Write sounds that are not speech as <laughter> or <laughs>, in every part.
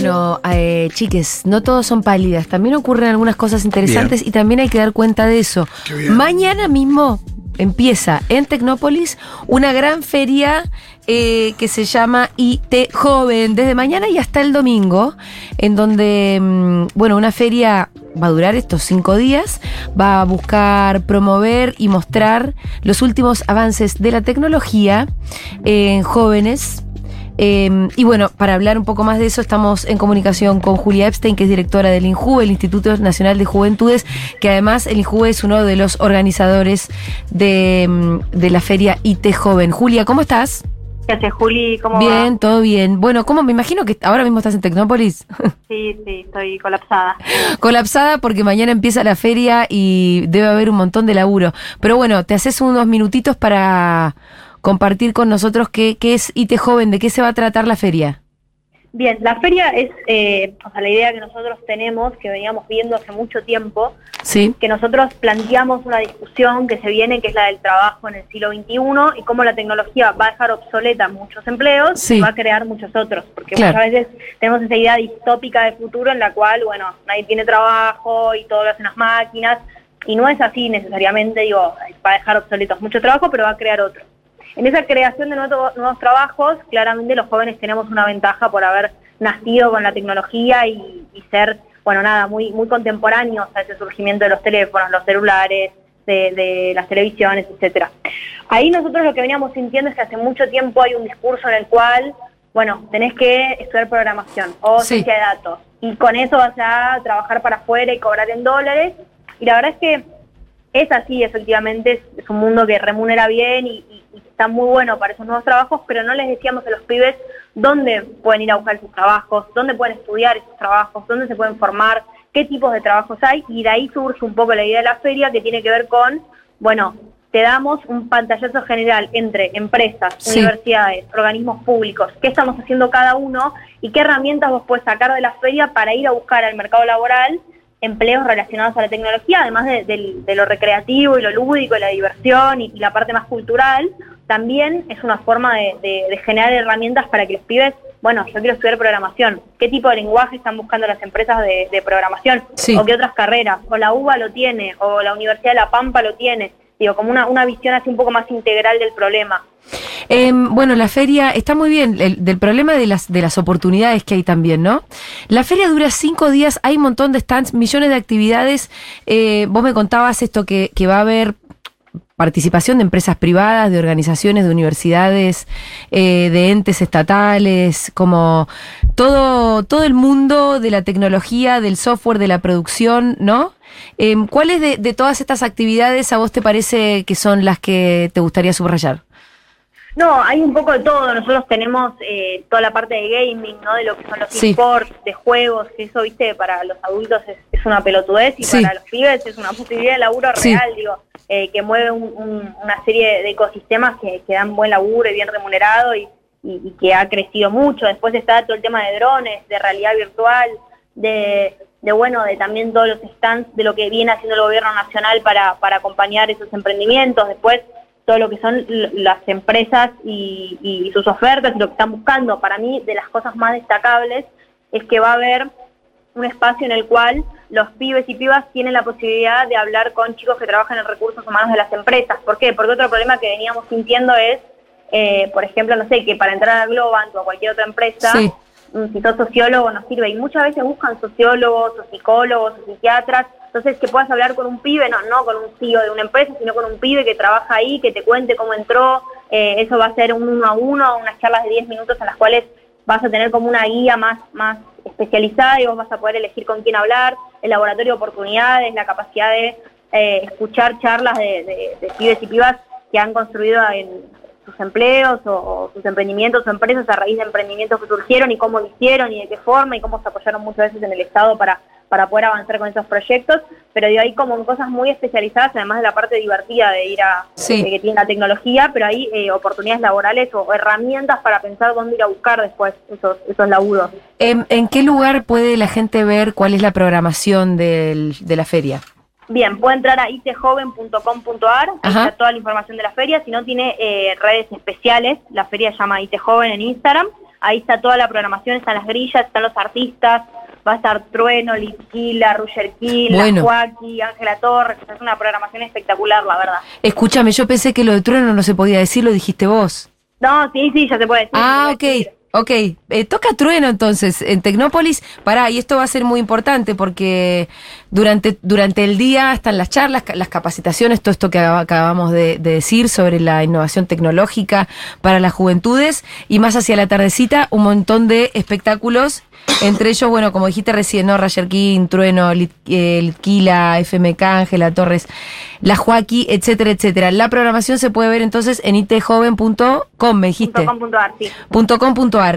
Bueno, eh, chiques, no todos son pálidas. También ocurren algunas cosas interesantes y también hay que dar cuenta de eso. Mañana mismo empieza en Tecnópolis una gran feria eh, que se llama IT Joven, desde mañana y hasta el domingo, en donde, mm, bueno, una feria va a durar estos cinco días, va a buscar promover y mostrar los últimos avances de la tecnología en jóvenes eh, y bueno, para hablar un poco más de eso, estamos en comunicación con Julia Epstein, que es directora del INJUVE, el Instituto Nacional de Juventudes, que además el INJUVE es uno de los organizadores de, mm, de la feria IT Joven. Julia, ¿cómo estás? ¿Qué haces, Juli? ¿Cómo Bien, va? todo bien. Bueno, ¿cómo? Me imagino que ahora mismo estás en Tecnópolis. <laughs> Sí, sí, estoy colapsada. Colapsada porque mañana empieza la feria y debe haber un montón de laburo. Pero bueno, te haces unos minutitos para compartir con nosotros qué, qué es IT Joven, de qué se va a tratar la feria. Bien, la feria es, eh, o sea, la idea que nosotros tenemos, que veníamos viendo hace mucho tiempo, Sí. que nosotros planteamos una discusión que se viene, que es la del trabajo en el siglo XXI y cómo la tecnología va a dejar obsoleta muchos empleos Sí. y va a crear muchos otros. Porque Claro. muchas veces tenemos esa idea distópica de futuro en la cual, bueno, nadie tiene trabajo y todo lo hacen las máquinas. Y no es así necesariamente, digo, va a dejar obsoletos mucho trabajo, pero va a crear otros. En esa creación de nuevos, nuevos trabajos, claramente los jóvenes tenemos una ventaja por haber nacido con la tecnología y, y ser, bueno, nada, muy, muy contemporáneos a ese surgimiento de los teléfonos, los celulares, de, de las televisiones, etcétera. Ahí nosotros lo que veníamos sintiendo es que hace mucho tiempo hay un discurso en el cual, bueno, tenés que estudiar programación o Sí. ciencia de datos y con eso vas a trabajar para afuera y cobrar en dólares. Y la verdad es que es así, efectivamente, es, es un mundo que remunera bien y, y- está muy bueno para esos nuevos trabajos, pero no les decíamos a los pibes dónde pueden ir a buscar sus trabajos, dónde pueden estudiar esos trabajos, dónde se pueden formar, qué tipos de trabajos hay, y de ahí surge un poco la idea de la feria que tiene que ver con, bueno, te damos un pantallazo general entre empresas, Sí. universidades, organismos públicos, qué estamos haciendo cada uno y qué herramientas vos puedes sacar de la feria para ir a buscar al mercado laboral empleos relacionados a la tecnología, además de, lo recreativo y lo lúdico y la diversión y, y la parte más cultural, también es una forma de, generar herramientas para que los pibes, bueno, yo quiero estudiar programación, ¿qué tipo de lenguaje están buscando las empresas de, de programación? Sí. ¿O qué otras carreras? O la UBA lo tiene, o la Universidad de La Pampa lo tiene, digo, como una, una visión así un poco más integral del problema. Em, bueno, la feria está muy bien, el- del problema de las, de las oportunidades que hay también, ¿no? La feria dura cinco días, hay un montón de stands, millones de actividades. Eh, vos me contabas esto que, que va a haber participación de empresas privadas, de organizaciones, de universidades, eh, de entes estatales, como todo, todo el mundo de la tecnología, del software, de la producción, ¿no? Em, ¿Cuáles de, de todas estas actividades a vos te parece que son las que te gustaría subrayar? No, hay un poco de todo. Nosotros tenemos eh, toda la parte de gaming, ¿no? De lo que son los Sí. esports, de juegos, que eso, viste, para los adultos es, es una pelotudez y Sí. para los pibes es una posibilidad de laburo Sí. real, digo, eh, que mueve un- un- una serie de ecosistemas que, que dan buen laburo y bien remunerado y, y- y que ha crecido mucho. Después está todo el tema de drones, de realidad virtual, de, de bueno, de también todos los stands de lo que viene haciendo el gobierno nacional para, para acompañar esos emprendimientos. Después todo lo que son las empresas y, y sus ofertas y lo que están buscando. Para mí, de las cosas más destacables es que va a haber un espacio en el cual los pibes y pibas tienen la posibilidad de hablar con chicos que trabajan en recursos humanos de las empresas. ¿Por qué? Porque otro problema que veníamos sintiendo es, eh, por ejemplo, no sé, que para entrar a Globant o a cualquier otra empresa, Sí. mm, si sos sociólogo no sirve. Y muchas veces buscan sociólogos o psicólogos o psiquiatras. Entonces, que puedas hablar con un pibe, no, no con un CEO de una empresa, sino con un pibe que trabaja ahí, que te cuente cómo entró. Eh, eso va a ser un uno a uno, unas charlas de 10 minutos en las cuales vas a tener como una guía más, más especializada y vos vas a poder elegir con quién hablar, el laboratorio de oportunidades, la capacidad de eh, escuchar charlas de, pibes y pibas que han construido sus empleos o, o sus emprendimientos o empresas a raíz de emprendimientos que surgieron y cómo lo hicieron y de qué forma y cómo se apoyaron muchas veces en el Estado para, para poder avanzar con esos proyectos, pero de ahí como en cosas muy especializadas, además de la parte divertida de ir a, que tiene la tecnología, pero hay eh, oportunidades laborales o, herramientas para pensar dónde ir a buscar después esos, esos laburos. ¿En, ¿En, qué lugar puede la gente ver cuál es la programación del, de la feria? Bien, puede entrar a itjoven.com.ar, está toda la información de la feria, si no tiene eh, redes especiales, la feria se llama itjoven en Instagram, ahí está toda la programación, están las grillas, están los artistas, va a estar Trueno, Litquila, Roger Kill, Joaquín, Ángela Torres, es una programación espectacular, la verdad. Escúchame, yo pensé que lo de Trueno no se podía decir, lo dijiste vos. No, sí, sí, ya se puede decir. Ah, ok. Ok, eh, toca trueno entonces en Tecnópolis. Pará, y esto va a ser muy importante porque durante, durante el día están las charlas, las capacitaciones, todo esto que acabamos de, decir sobre la innovación tecnológica para las juventudes y más hacia la tardecita un montón de espectáculos entre ellos, bueno, como dijiste recién, ¿no? Roger King, Trueno, eh, Litquila, FMK, Ángela Torres, La Joaquí, etcétera, etcétera. La programación se puede ver entonces en itjoven.com, me dijiste. sí.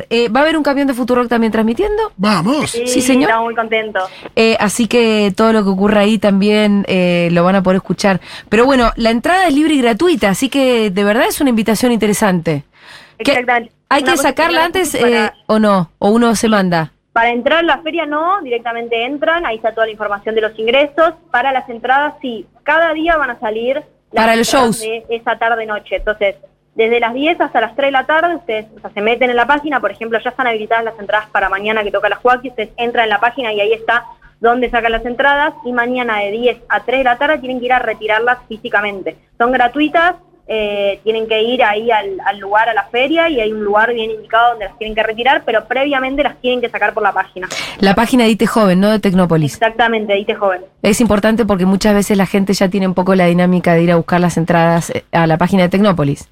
Eh, ¿Va a haber un camión de Futurock también transmitiendo? Vamos. Sí, señor. Estamos muy contentos. Eh, así que todo lo que ocurra ahí también lo van a poder escuchar. Pero bueno, la entrada es libre y gratuita, así que de verdad es una invitación interesante. Exactamente. ¿Hay que sacarla antes o no? ¿O uno se manda? Para entrar a la feria no, directamente entran, ahí está toda la información de los ingresos. Para las entradas sí, cada día van a salir las para los shows de esa tarde-noche. Entonces, desde las 10 hasta las 3 de la tarde, ustedes se meten en la página, por ejemplo, ya están habilitadas las entradas para mañana que toca la Joaquín, ustedes entran en la página y ahí está donde sacan las entradas y mañana de 10 a 3 de la tarde tienen que ir a retirarlas físicamente. Son gratuitas, eh, tienen que ir ahí al, lugar, a la feria, y hay un lugar bien indicado donde las tienen que retirar, pero previamente las tienen que sacar por la página. La página de IT Joven, no de Tecnópolis. Exactamente, de IT Joven. Es importante porque muchas veces la gente ya tiene un poco la dinámica de ir a buscar las entradas eh, a la página de Tecnópolis.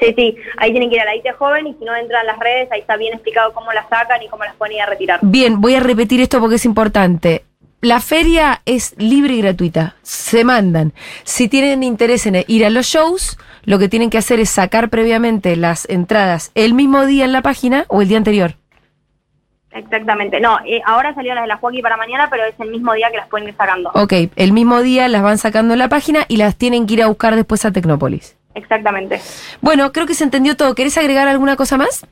Sí, sí, ahí tienen que ir a la IT Joven y si no entran las redes, ahí está bien explicado cómo las sacan y cómo las pueden ir a retirar. Bien, voy a repetir esto porque es importante la feria es libre y gratuita. Se mandan. Si tienen interés en ir a los shows, lo que tienen que hacer es sacar previamente las entradas el mismo día en la página o el día anterior. Exactamente. No, eh, ahora salieron las de la Joaquín para mañana, pero es el mismo día que las pueden ir sacando. Ok, el mismo día las van sacando en la página y las tienen que ir a buscar después a Tecnópolis. Exactamente. Bueno, creo que se entendió todo. ¿Querés agregar alguna cosa más?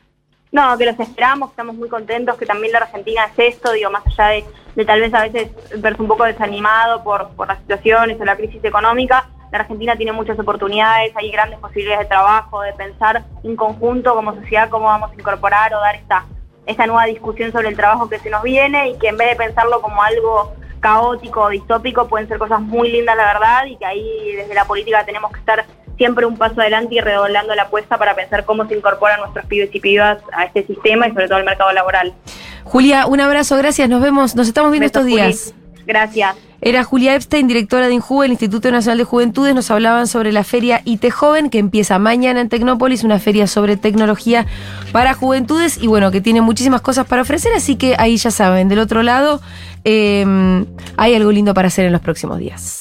No, que los esperamos, estamos muy contentos, que también la Argentina es esto, digo, más allá de, de tal vez a veces verse un poco desanimado por, por las situaciones o la crisis económica, la Argentina tiene muchas oportunidades, hay grandes posibilidades de trabajo, de pensar en conjunto como sociedad cómo vamos a incorporar o dar esta, esta nueva discusión sobre el trabajo que se nos viene y que en vez de pensarlo como algo caótico o distópico pueden ser cosas muy lindas la verdad y que ahí desde la política tenemos que estar siempre un paso adelante y redoblando la apuesta para pensar cómo se incorporan nuestros pibes y pibas a este sistema y sobre todo al mercado laboral. Julia, un abrazo, gracias, nos vemos, nos estamos viendo estos días. Gracias. Era Julia Epstein, directora de INJUVE, el Instituto Nacional de Juventudes. Nos hablaban sobre la feria IT Joven, que empieza mañana en Tecnópolis, una feria sobre tecnología para juventudes y bueno, que tiene muchísimas cosas para ofrecer. Así que ahí ya saben, del otro lado, eh, hay algo lindo para hacer en los próximos días.